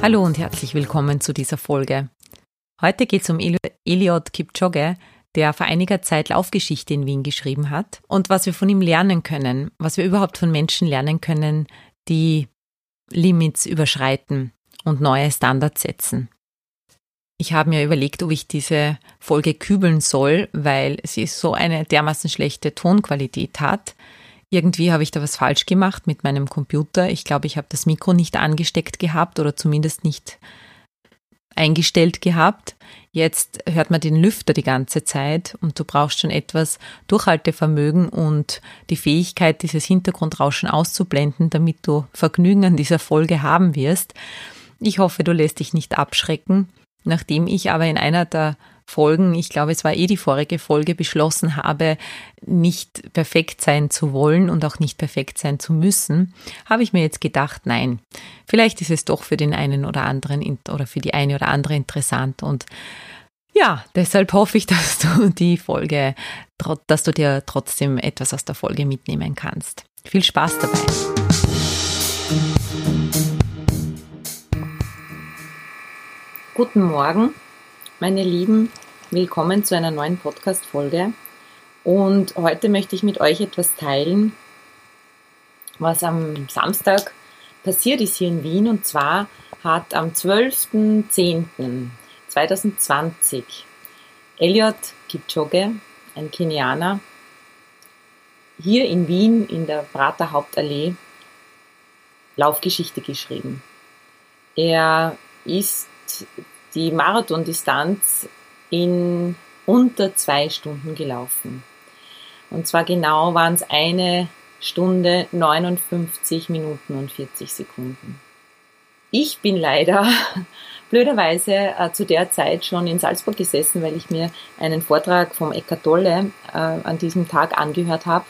Hallo und herzlich willkommen zu dieser Folge. Heute geht es um Eliot Kipchoge, der vor einiger Zeit Laufgeschichte in Wien geschrieben hat und was wir von ihm lernen können, was wir überhaupt von Menschen lernen können, die Limits überschreiten und neue Standards setzen. Ich habe mir überlegt, ob ich diese Folge kübeln soll, weil sie so eine dermaßen schlechte Tonqualität hat. Irgendwie habe ich da was falsch gemacht mit meinem Computer. Ich glaube, ich habe das Mikro nicht angesteckt gehabt oder zumindest nicht eingestellt gehabt. Jetzt hört man den Lüfter die ganze Zeit und du brauchst schon etwas Durchhaltevermögen und die Fähigkeit, dieses Hintergrundrauschen auszublenden, damit du Vergnügen an dieser Folge haben wirst. Ich hoffe, du lässt dich nicht abschrecken. Nachdem ich aber in einer der Folgen, ich glaube, es war eh die vorige Folge, beschlossen habe, nicht perfekt sein zu wollen und auch nicht perfekt sein zu müssen, habe ich mir jetzt gedacht, nein, vielleicht ist es doch für den einen oder anderen oder für die eine oder andere interessant und ja, deshalb hoffe ich, dass du die Folge, dass du dir trotzdem etwas aus der Folge mitnehmen kannst. Viel Spaß dabei. Guten Morgen meine Lieben, willkommen zu einer neuen Podcast-Folge. Und heute möchte ich mit euch etwas teilen, was am Samstag passiert ist hier in Wien. Und zwar hat am 12.10.2020 Elliot Kipchoge, ein Kenianer, hier in Wien in der Prater Hauptallee Laufgeschichte geschrieben. Er ist die Marathondistanz in unter zwei Stunden gelaufen. Und zwar genau waren es eine Stunde 59 Minuten und 40 Sekunden. Ich bin leider blöderweise äh, zu der Zeit schon in Salzburg gesessen, weil ich mir einen Vortrag vom Eckart Tolle äh, an diesem Tag angehört habe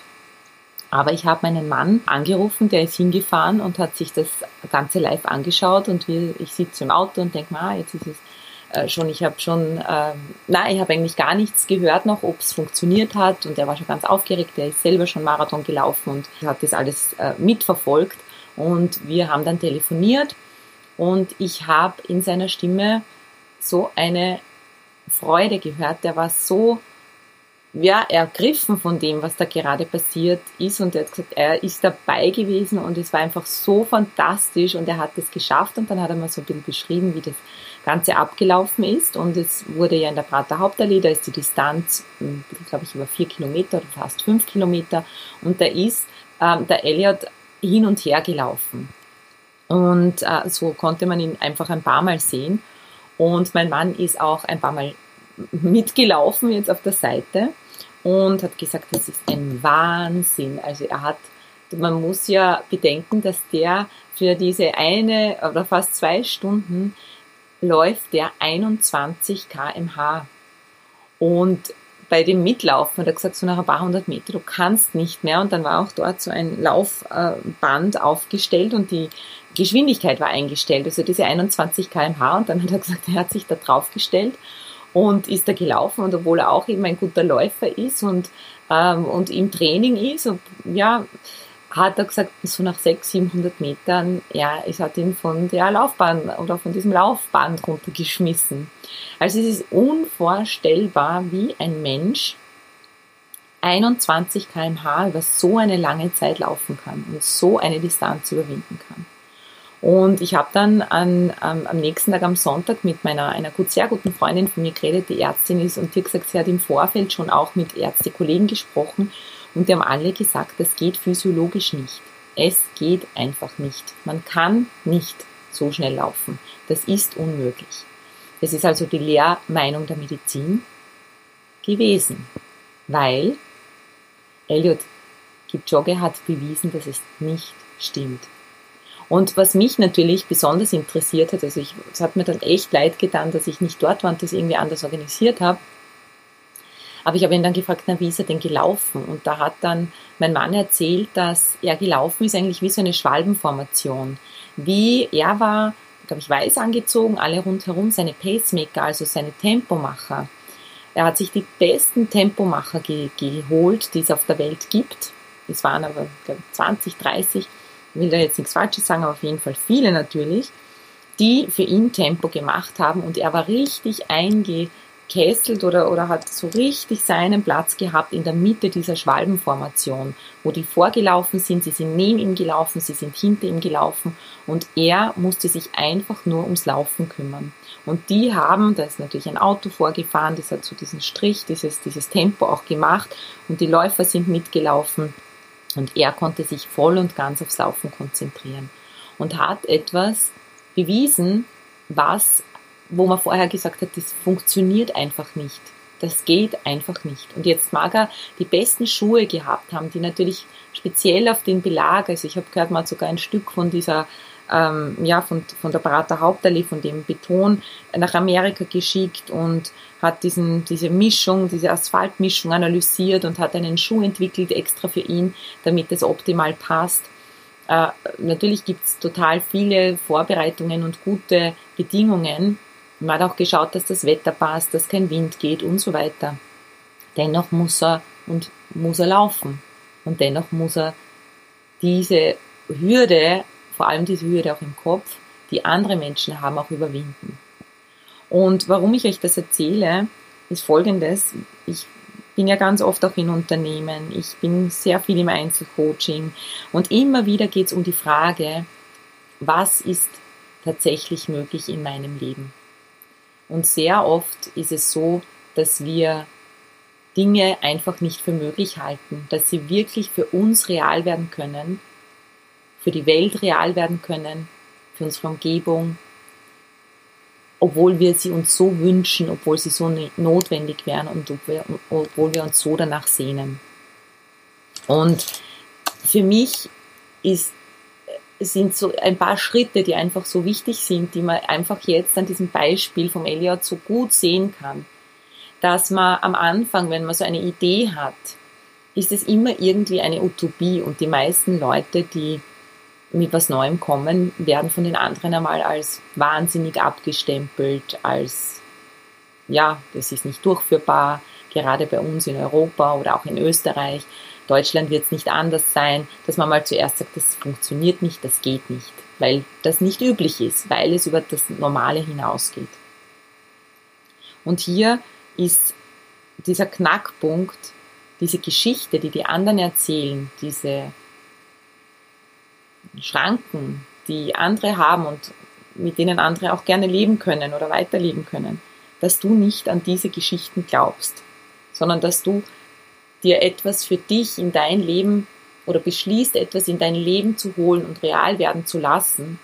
aber ich habe meinen Mann angerufen, der ist hingefahren und hat sich das Ganze live angeschaut und wir, ich sitze im Auto und denke, ah, jetzt ist es äh, schon, ich habe schon, äh, nein, ich habe eigentlich gar nichts gehört noch, ob es funktioniert hat. Und er war schon ganz aufgeregt, der ist selber schon Marathon gelaufen und hat das alles äh, mitverfolgt. Und wir haben dann telefoniert. Und ich habe in seiner Stimme so eine Freude gehört, der war so ja, ergriffen von dem, was da gerade passiert ist. Und er hat gesagt, er ist dabei gewesen. Und es war einfach so fantastisch. Und er hat es geschafft. Und dann hat er mal so ein bisschen beschrieben, wie das Ganze abgelaufen ist. Und es wurde ja in der Prater Hauptallee, da ist die Distanz, hm, glaube ich, über vier Kilometer oder fast fünf Kilometer. Und da ist ähm, der Elliot hin und her gelaufen. Und äh, so konnte man ihn einfach ein paar Mal sehen. Und mein Mann ist auch ein paar Mal mitgelaufen jetzt auf der Seite und hat gesagt, das ist ein Wahnsinn. Also er hat, man muss ja bedenken, dass der für diese eine oder fast zwei Stunden läuft der 21 kmh. Und bei dem Mitlaufen hat er gesagt, so nach ein paar hundert Meter, du kannst nicht mehr. Und dann war auch dort so ein Laufband aufgestellt und die Geschwindigkeit war eingestellt, also diese 21 kmh. Und dann hat er gesagt, er hat sich da draufgestellt und ist da gelaufen und obwohl er auch eben ein guter Läufer ist und, ähm, und im Training ist und ja, hat er gesagt, so nach 600, 700 Metern, ja, es hat ihn von der Laufbahn oder von diesem Laufband runtergeschmissen. Also es ist unvorstellbar, wie ein Mensch 21 kmh über so eine lange Zeit laufen kann und so eine Distanz überwinden kann. Und ich habe dann an, ähm, am nächsten Tag am Sonntag mit meiner einer gut, sehr guten Freundin von mir geredet, die Ärztin ist, und die hat gesagt, sie hat im Vorfeld schon auch mit Ärztekollegen gesprochen und die haben alle gesagt, das geht physiologisch nicht. Es geht einfach nicht. Man kann nicht so schnell laufen. Das ist unmöglich. Das ist also die Lehrmeinung der Medizin gewesen, weil Elliot Kipchoge hat bewiesen, dass es nicht stimmt. Und was mich natürlich besonders interessiert hat, also ich, es hat mir dann echt leid getan, dass ich nicht dort war und das irgendwie anders organisiert habe. Aber ich habe ihn dann gefragt, na, wie ist er denn gelaufen? Und da hat dann mein Mann erzählt, dass er gelaufen ist eigentlich wie so eine Schwalbenformation. Wie er war, glaube ich, weiß angezogen, alle rundherum seine Pacemaker, also seine Tempomacher. Er hat sich die besten Tempomacher ge geholt, die es auf der Welt gibt. Es waren aber glaube, 20, 30 ich will da jetzt nichts Falsches sagen, aber auf jeden Fall viele natürlich, die für ihn Tempo gemacht haben und er war richtig eingekesselt oder, oder hat so richtig seinen Platz gehabt in der Mitte dieser Schwalbenformation, wo die vorgelaufen sind, sie sind neben ihm gelaufen, sie sind hinter ihm gelaufen und er musste sich einfach nur ums Laufen kümmern. Und die haben, da ist natürlich ein Auto vorgefahren, das hat so diesen Strich, dieses, dieses Tempo auch gemacht und die Läufer sind mitgelaufen und er konnte sich voll und ganz aufs Laufen konzentrieren und hat etwas bewiesen, was, wo man vorher gesagt hat, das funktioniert einfach nicht. Das geht einfach nicht. Und jetzt mag er die besten Schuhe gehabt haben, die natürlich speziell auf den Belag, also ich habe gehört, man hat sogar ein Stück von dieser ähm, ja, von, von der Prater Hauptallee, von dem Beton nach Amerika geschickt und hat diesen, diese Mischung, diese Asphaltmischung analysiert und hat einen Schuh entwickelt extra für ihn, damit es optimal passt. Äh, natürlich gibt's total viele Vorbereitungen und gute Bedingungen. Man hat auch geschaut, dass das Wetter passt, dass kein Wind geht und so weiter. Dennoch muss er und muss er laufen. Und dennoch muss er diese Hürde vor allem diese Hürde auch im Kopf, die andere Menschen haben, auch überwinden. Und warum ich euch das erzähle, ist folgendes. Ich bin ja ganz oft auch in Unternehmen, ich bin sehr viel im Einzelcoaching und immer wieder geht es um die Frage, was ist tatsächlich möglich in meinem Leben? Und sehr oft ist es so, dass wir Dinge einfach nicht für möglich halten, dass sie wirklich für uns real werden können für die Welt real werden können, für unsere Umgebung, obwohl wir sie uns so wünschen, obwohl sie so notwendig wären und obwohl wir uns so danach sehnen. Und für mich ist, sind so ein paar Schritte, die einfach so wichtig sind, die man einfach jetzt an diesem Beispiel vom Elliot so gut sehen kann, dass man am Anfang, wenn man so eine Idee hat, ist es immer irgendwie eine Utopie und die meisten Leute, die mit was Neuem kommen, werden von den anderen einmal als wahnsinnig abgestempelt, als ja, das ist nicht durchführbar, gerade bei uns in Europa oder auch in Österreich. Deutschland wird es nicht anders sein, dass man mal zuerst sagt, das funktioniert nicht, das geht nicht, weil das nicht üblich ist, weil es über das Normale hinausgeht. Und hier ist dieser Knackpunkt, diese Geschichte, die die anderen erzählen, diese Schranken, die andere haben und mit denen andere auch gerne leben können oder weiterleben können, dass du nicht an diese Geschichten glaubst, sondern dass du dir etwas für dich in dein Leben oder beschließt, etwas in dein Leben zu holen und real werden zu lassen,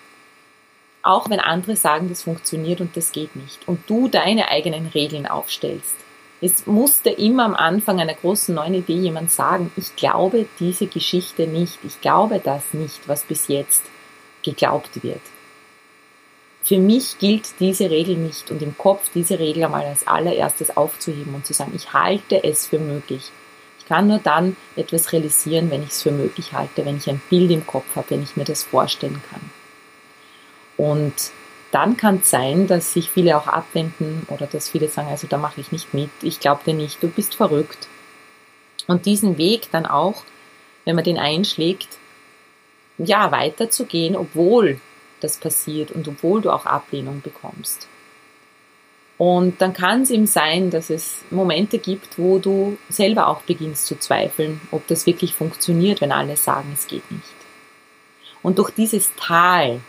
auch wenn andere sagen, das funktioniert und das geht nicht, und du deine eigenen Regeln aufstellst. Es musste immer am Anfang einer großen neuen Idee jemand sagen, ich glaube diese Geschichte nicht, ich glaube das nicht, was bis jetzt geglaubt wird. Für mich gilt diese Regel nicht und im Kopf diese Regel einmal als allererstes aufzuheben und zu sagen, ich halte es für möglich. Ich kann nur dann etwas realisieren, wenn ich es für möglich halte, wenn ich ein Bild im Kopf habe, wenn ich mir das vorstellen kann. Und dann kann es sein, dass sich viele auch abwenden oder dass viele sagen, also da mache ich nicht mit, ich glaube dir nicht, du bist verrückt. Und diesen Weg dann auch, wenn man den einschlägt, ja, weiterzugehen, obwohl das passiert und obwohl du auch Ablehnung bekommst. Und dann kann es eben sein, dass es Momente gibt, wo du selber auch beginnst zu zweifeln, ob das wirklich funktioniert, wenn alle sagen, es geht nicht. Und durch dieses Tal,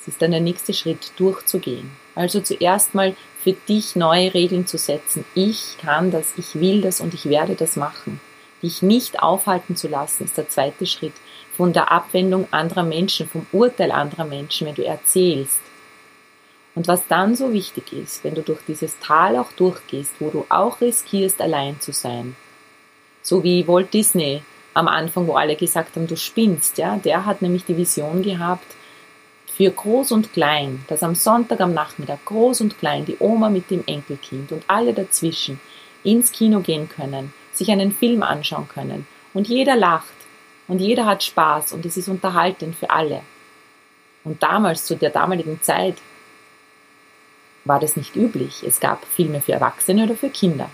es ist dann der nächste Schritt, durchzugehen. Also zuerst mal für dich neue Regeln zu setzen. Ich kann das, ich will das und ich werde das machen. Dich nicht aufhalten zu lassen, ist der zweite Schritt. Von der Abwendung anderer Menschen, vom Urteil anderer Menschen, wenn du erzählst. Und was dann so wichtig ist, wenn du durch dieses Tal auch durchgehst, wo du auch riskierst, allein zu sein. So wie Walt Disney am Anfang, wo alle gesagt haben, du spinnst, ja, der hat nämlich die Vision gehabt, für groß und klein, dass am Sonntag am Nachmittag groß und klein die Oma mit dem Enkelkind und alle dazwischen ins Kino gehen können, sich einen Film anschauen können und jeder lacht und jeder hat Spaß und es ist unterhaltend für alle. Und damals, zu der damaligen Zeit, war das nicht üblich. Es gab Filme für Erwachsene oder für Kinder.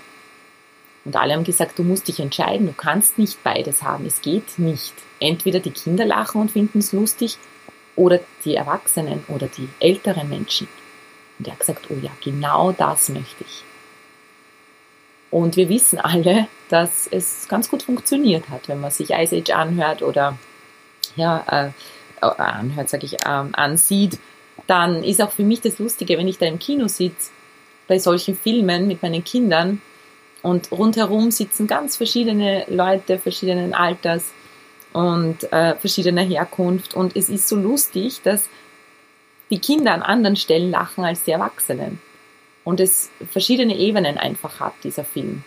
Und alle haben gesagt, du musst dich entscheiden, du kannst nicht beides haben, es geht nicht. Entweder die Kinder lachen und finden es lustig oder die Erwachsenen oder die älteren Menschen. Und er hat gesagt, oh ja, genau das möchte ich. Und wir wissen alle, dass es ganz gut funktioniert hat, wenn man sich Ice Age anhört oder ja, äh, äh anhört, sage ich, äh, ansieht, dann ist auch für mich das Lustige, wenn ich da im Kino sitze, bei solchen Filmen mit meinen Kindern und rundherum sitzen ganz verschiedene Leute verschiedenen Alters und äh, verschiedener Herkunft und es ist so lustig, dass die Kinder an anderen Stellen lachen als die Erwachsenen und es verschiedene Ebenen einfach hat, dieser Film.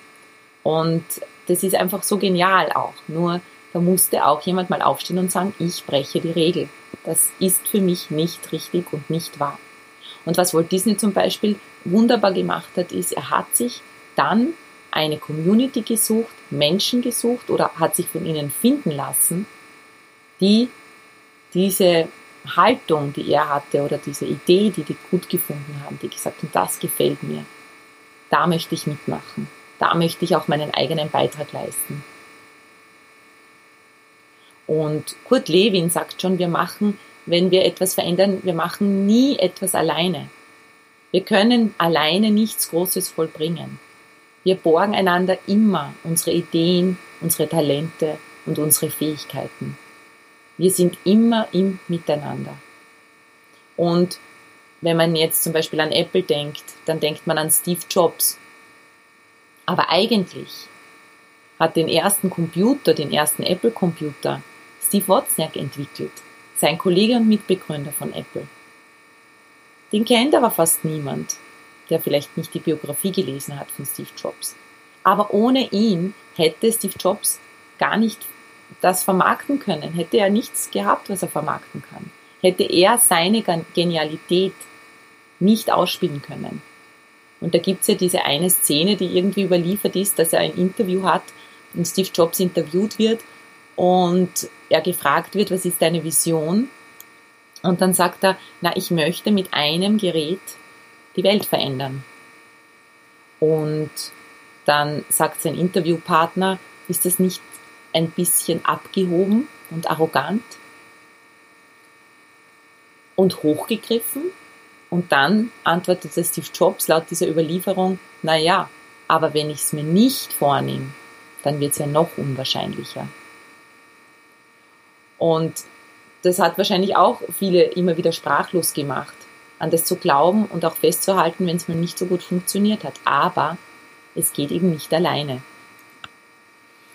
Und das ist einfach so genial auch. Nur da musste auch jemand mal aufstehen und sagen, ich breche die Regel. Das ist für mich nicht richtig und nicht wahr. Und was Walt Disney zum Beispiel wunderbar gemacht hat, ist, er hat sich dann eine Community gesucht, Menschen gesucht oder hat sich von ihnen finden lassen, die diese Haltung, die er hatte oder diese Idee, die die gut gefunden haben, die gesagt haben, das gefällt mir, da möchte ich mitmachen, da möchte ich auch meinen eigenen Beitrag leisten. Und Kurt Lewin sagt schon, wir machen, wenn wir etwas verändern, wir machen nie etwas alleine. Wir können alleine nichts Großes vollbringen. Wir borgen einander immer unsere Ideen, unsere Talente und unsere Fähigkeiten. Wir sind immer im Miteinander. Und wenn man jetzt zum Beispiel an Apple denkt, dann denkt man an Steve Jobs. Aber eigentlich hat den ersten Computer, den ersten Apple-Computer, Steve Wozniak entwickelt, sein Kollege und Mitbegründer von Apple. Den kennt aber fast niemand, der vielleicht nicht die Biografie gelesen hat von Steve Jobs. Aber ohne ihn hätte Steve Jobs gar nicht das vermarkten können, hätte er nichts gehabt, was er vermarkten kann. Hätte er seine Genialität nicht ausspielen können. Und da gibt's ja diese eine Szene, die irgendwie überliefert ist, dass er ein Interview hat und Steve Jobs interviewt wird und er gefragt wird, was ist deine Vision? Und dann sagt er, na, ich möchte mit einem Gerät die Welt verändern. Und dann sagt sein Interviewpartner, ist das nicht ein bisschen abgehoben und arrogant und hochgegriffen? Und dann antwortete Steve Jobs laut dieser Überlieferung, na ja, aber wenn ich es mir nicht vornehme, dann wird es ja noch unwahrscheinlicher. Und das hat wahrscheinlich auch viele immer wieder sprachlos gemacht, an das zu glauben und auch festzuhalten, wenn es mal nicht so gut funktioniert hat. Aber es geht eben nicht alleine.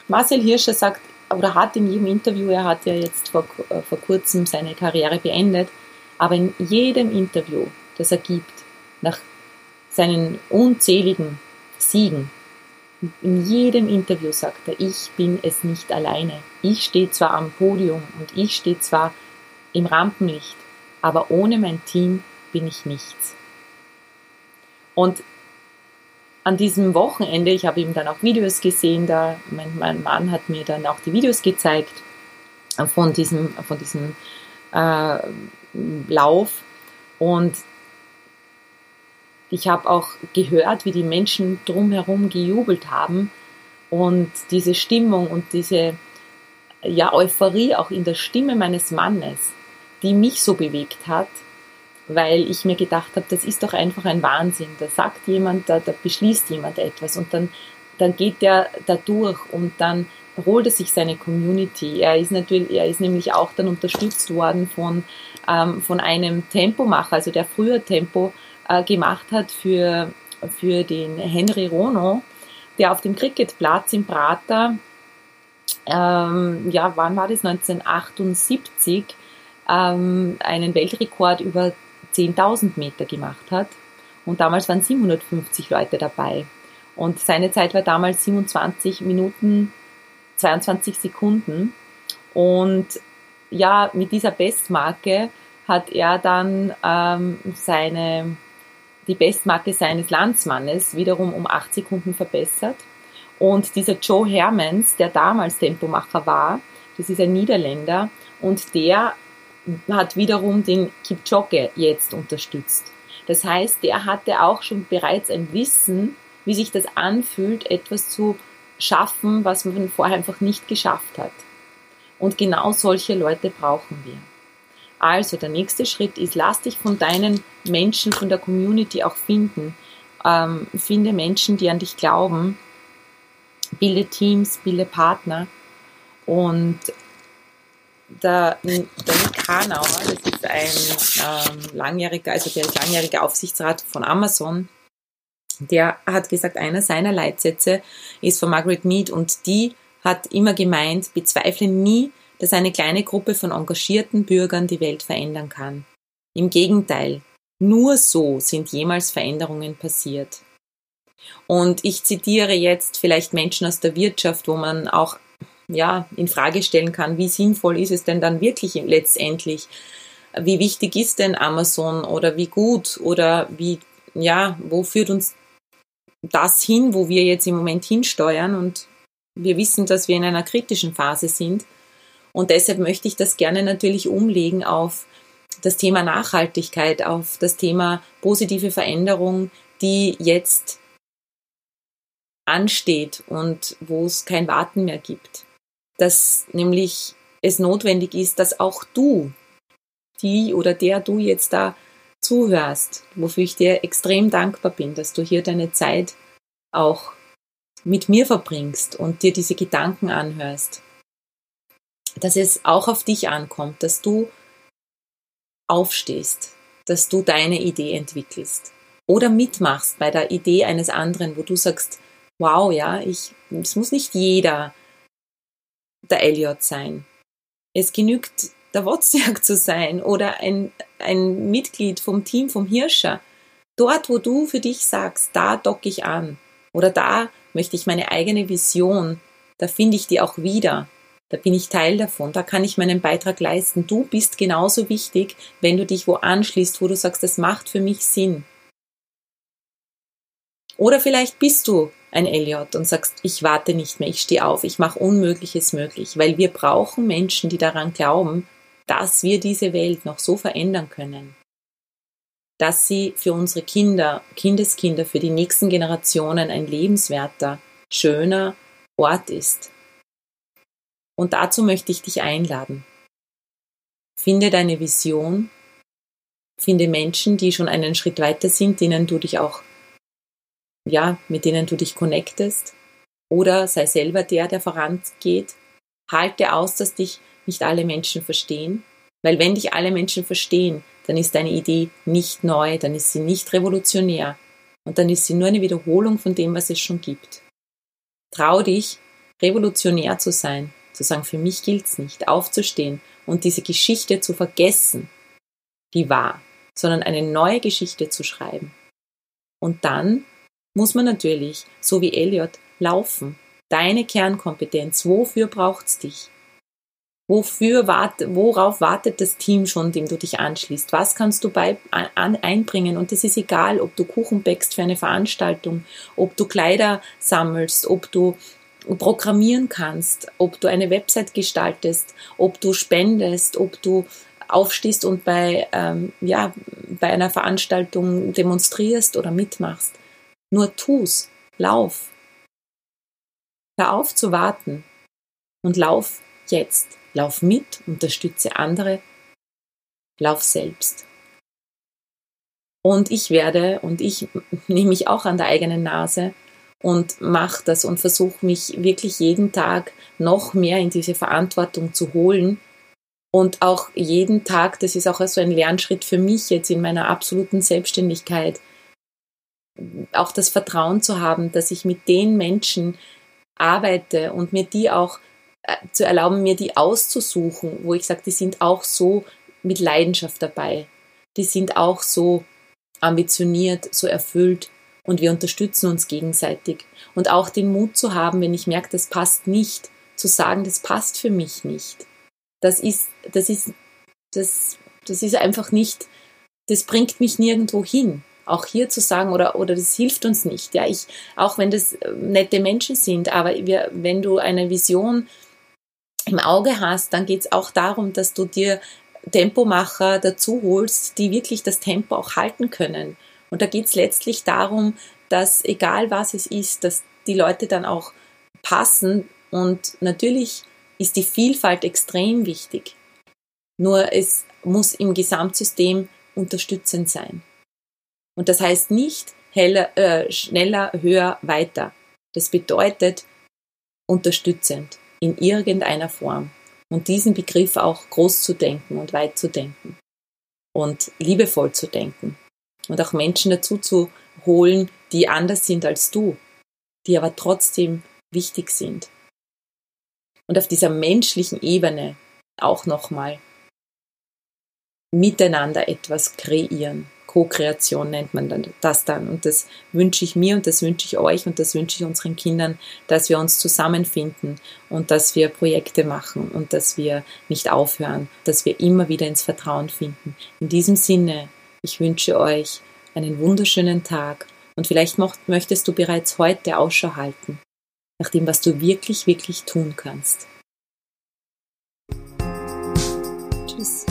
Marcel Hirscher sagt oder hat in jedem Interview, er hat ja jetzt vor, äh, vor kurzem seine Karriere beendet, aber in jedem Interview, das er gibt, nach seinen unzähligen Siegen, in jedem Interview sagt er, ich bin es nicht alleine. Ich stehe zwar am Podium und ich stehe zwar im Rampenlicht, aber ohne mein Team bin ich nichts. Und an diesem Wochenende, ich habe ihm dann auch Videos gesehen, da mein, mein Mann hat mir dann auch die Videos gezeigt von diesem, von diesem äh, Lauf und ich habe auch gehört, wie die Menschen drumherum gejubelt haben und diese Stimmung und diese ja, Euphorie auch in der Stimme meines Mannes, die mich so bewegt hat, weil ich mir gedacht habe, das ist doch einfach ein Wahnsinn. Da sagt jemand, da, da beschließt jemand etwas und dann, dann geht der da durch und dann holt er sich seine Community. Er ist natürlich, er ist nämlich auch dann unterstützt worden von, ähm, von einem Tempomacher, also der früher Tempo äh, gemacht hat für, für den Henry Rono, der auf dem Cricketplatz im Prater, ähm, ja, wann war das? 1978, ähm, einen Weltrekord über 10.000 Meter gemacht hat. Und damals waren 750 Leute dabei. Und seine Zeit war damals 27 Minuten 22 Sekunden. Und ja, mit dieser Bestmarke hat er dann ähm, seine, die Bestmarke seines Landsmannes wiederum um 8 Sekunden verbessert. Und dieser Joe Hermans, der damals Tempomacher war, das ist ein Niederländer, und der hat wiederum den Kipchoge jetzt unterstützt. Das heißt, der hatte auch schon bereits ein Wissen, wie sich das anfühlt, etwas zu schaffen, was man vorher einfach nicht geschafft hat. Und genau solche Leute brauchen wir. Also der nächste Schritt ist, lass dich von deinen Menschen, von der Community auch finden. Ähm, finde Menschen, die an dich glauben. Bilde Teams, bilde Partner. Und der, der Nick Hanauer, das ist ein ähm, langjähriger, also der ist langjähriger Aufsichtsrat von Amazon, der hat gesagt, einer seiner Leitsätze ist von Margaret Mead und die hat immer gemeint, bezweifle nie, dass eine kleine Gruppe von engagierten Bürgern die Welt verändern kann. Im Gegenteil, nur so sind jemals Veränderungen passiert. Und ich zitiere jetzt vielleicht Menschen aus der Wirtschaft, wo man auch ja, in Frage stellen kann, wie sinnvoll ist es denn dann wirklich letztendlich? Wie wichtig ist denn Amazon oder wie gut oder wie, ja, wo führt uns das hin, wo wir jetzt im Moment hinsteuern und wir wissen, dass wir in einer kritischen Phase sind. Und deshalb möchte ich das gerne natürlich umlegen auf das Thema Nachhaltigkeit, auf das Thema positive Veränderung, die jetzt ansteht und wo es kein Warten mehr gibt. Dass nämlich es notwendig ist, dass auch du, die oder der du jetzt da zuhörst, wofür ich dir extrem dankbar bin, dass du hier deine Zeit auch mit mir verbringst und dir diese Gedanken anhörst, dass es auch auf dich ankommt, dass du aufstehst, dass du deine Idee entwickelst oder mitmachst bei der Idee eines anderen, wo du sagst, wow, ja, ich, es muss nicht jeder der Elliot sein. Es genügt, der Wozniak zu sein oder ein, ein Mitglied vom Team vom Hirscher. Dort, wo du für dich sagst, da docke ich an oder da möchte ich meine eigene Vision, da finde ich die auch wieder. Da bin ich Teil davon, da kann ich meinen Beitrag leisten. Du bist genauso wichtig, wenn du dich wo anschließt, wo du sagst, das macht für mich Sinn. Oder vielleicht bist du ein Elliot und sagst, ich warte nicht mehr, ich stehe auf, ich mache Unmögliches möglich, weil wir brauchen Menschen, die daran glauben, dass wir diese Welt noch so verändern können, dass sie für unsere Kinder, Kindeskinder, für die nächsten Generationen ein lebenswerter, schöner Ort ist. Und dazu möchte ich dich einladen. Finde deine Vision, finde Menschen, die schon einen Schritt weiter sind, denen du dich auch ja, mit denen du dich connectest. Oder sei selber der, der vorangeht. Halte aus, dass dich nicht alle Menschen verstehen. Weil wenn dich alle Menschen verstehen, dann ist deine Idee nicht neu, dann ist sie nicht revolutionär und dann ist sie nur eine Wiederholung von dem, was es schon gibt. Trau dich, revolutionär zu sein, zu sagen, für mich gilt's nicht, aufzustehen und diese Geschichte zu vergessen, die war, sondern eine neue Geschichte zu schreiben. Und dann muss man natürlich, so wie Elliot, laufen. Deine Kernkompetenz, wofür braucht's dich? Wofür wart, worauf wartet das Team schon, dem du dich anschließt? Was kannst du bei, an, einbringen? Und es ist egal, ob du Kuchen bäckst für eine Veranstaltung, ob du Kleider sammelst, ob du programmieren kannst, ob du eine Website gestaltest, ob du spendest, ob du aufstehst und bei, ähm, ja, bei einer Veranstaltung demonstrierst oder mitmachst. Nur tu's, lauf. Hör auf zu warten und lauf jetzt. Lauf mit, unterstütze andere, lauf selbst. Und ich werde, und ich nehme mich auch an der eigenen Nase und mache das und versuche mich wirklich jeden Tag noch mehr in diese Verantwortung zu holen. Und auch jeden Tag, das ist auch so ein Lernschritt für mich jetzt in meiner absoluten Selbstständigkeit, auch das Vertrauen zu haben, dass ich mit den Menschen arbeite und mir die auch äh, zu erlauben, mir die auszusuchen, wo ich sage, die sind auch so mit Leidenschaft dabei. Die sind auch so ambitioniert, so erfüllt und wir unterstützen uns gegenseitig. Und auch den Mut zu haben, wenn ich merke, das passt nicht, zu sagen, das passt für mich nicht. Das ist, das ist, das, das ist einfach nicht, das bringt mich nirgendwo hin. Auch hier zu sagen, oder, oder das hilft uns nicht. Ja, ich, auch wenn das äh, nette Menschen sind, aber wir, wenn du eine Vision im Auge hast, dann geht es auch darum, dass du dir Tempomacher dazu holst, die wirklich das Tempo auch halten können. Und da geht es letztlich darum, dass egal was es ist, dass die Leute dann auch passen. Und natürlich ist die Vielfalt extrem wichtig. Nur es muss im Gesamtsystem unterstützend sein. Und das heißt nicht heller, äh, schneller, höher, weiter. Das bedeutet unterstützend in irgendeiner Form. Und diesen Begriff auch groß zu denken und weit zu denken. Und liebevoll zu denken. Und auch Menschen dazu zu holen, die anders sind als du, die aber trotzdem wichtig sind. Und auf dieser menschlichen Ebene auch nochmal miteinander etwas kreieren. Co-Kreation nennt man das dann. Und das wünsche ich mir und das wünsche ich euch und das wünsche ich unseren Kindern, dass wir uns zusammenfinden und dass wir Projekte machen und dass wir nicht aufhören, dass wir immer wieder ins Vertrauen finden. In diesem Sinne, ich wünsche euch einen wunderschönen Tag und vielleicht möchtest du bereits heute Ausschau halten nach dem, was du wirklich, wirklich tun kannst. Tschüss.